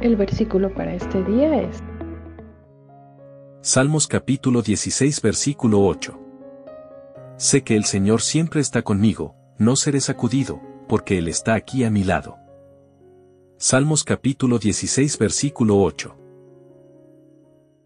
El versículo para este día es Salmos capítulo 16 versículo 8. Sé que el Señor siempre está conmigo, no seré sacudido, porque Él está aquí a mi lado. Salmos capítulo 16 versículo 8.